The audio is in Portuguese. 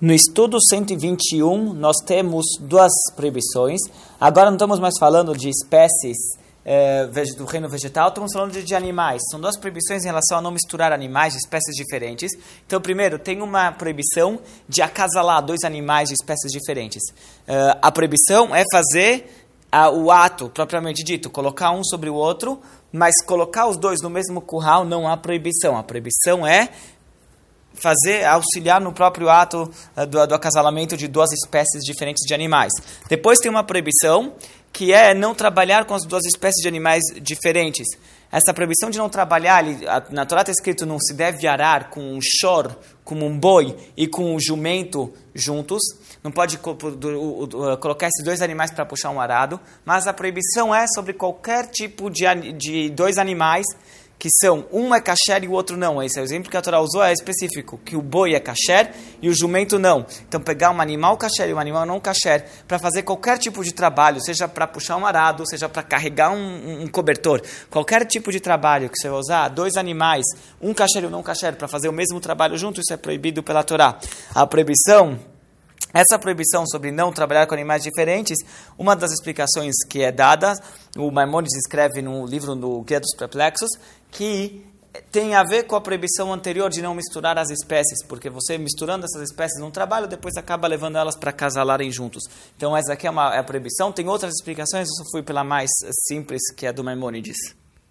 No estudo 121, nós temos duas proibições. Agora não estamos mais falando de espécies é, do reino vegetal, estamos falando de, de, animais. São duas proibições em relação a não misturar animais de espécies diferentes. Então, primeiro, tem uma proibição de acasalar dois animais de espécies diferentes. É, a proibição é fazer a, o ato propriamente dito, colocar um sobre o outro, mas colocar os dois no mesmo curral não há proibição. A proibição é fazer, auxiliar no próprio ato uh, do, do acasalamento de duas espécies diferentes de animais. Depois tem uma proibição que é não trabalhar com as duas espécies de animais diferentes. Essa proibição de não trabalhar, na Torá está escrito não se deve arar com um chor, como um boi e com um jumento juntos. Não pode colocar esses dois animais para puxar um arado. Mas a proibição é sobre qualquer tipo de, de dois animais que são um é kasher e o outro não. Esse é o exemplo que a Torá usou, é específico, que o boi é kasher e o jumento não. Então pegar um animal kasher e um animal não kasher para fazer qualquer tipo de trabalho, seja para puxar um arado, seja para carregar um, um, cobertor, qualquer tipo de trabalho que você vai usar, dois animais, um kasher e um não kasher, para fazer o mesmo trabalho junto, isso é proibido pela Torá. A proibição essa proibição sobre não trabalhar com animais diferentes, uma das explicações que é dada, o Maimonides escreve no livro no Guia dos Perplexos, que tem a ver com a proibição anterior de não misturar as espécies, porque você misturando essas espécies num trabalho, depois acaba levando elas para casalarem juntos. Então essa aqui é uma é a proibição. Tem outras explicações, eu só fui pela mais simples, que é do Maimonides.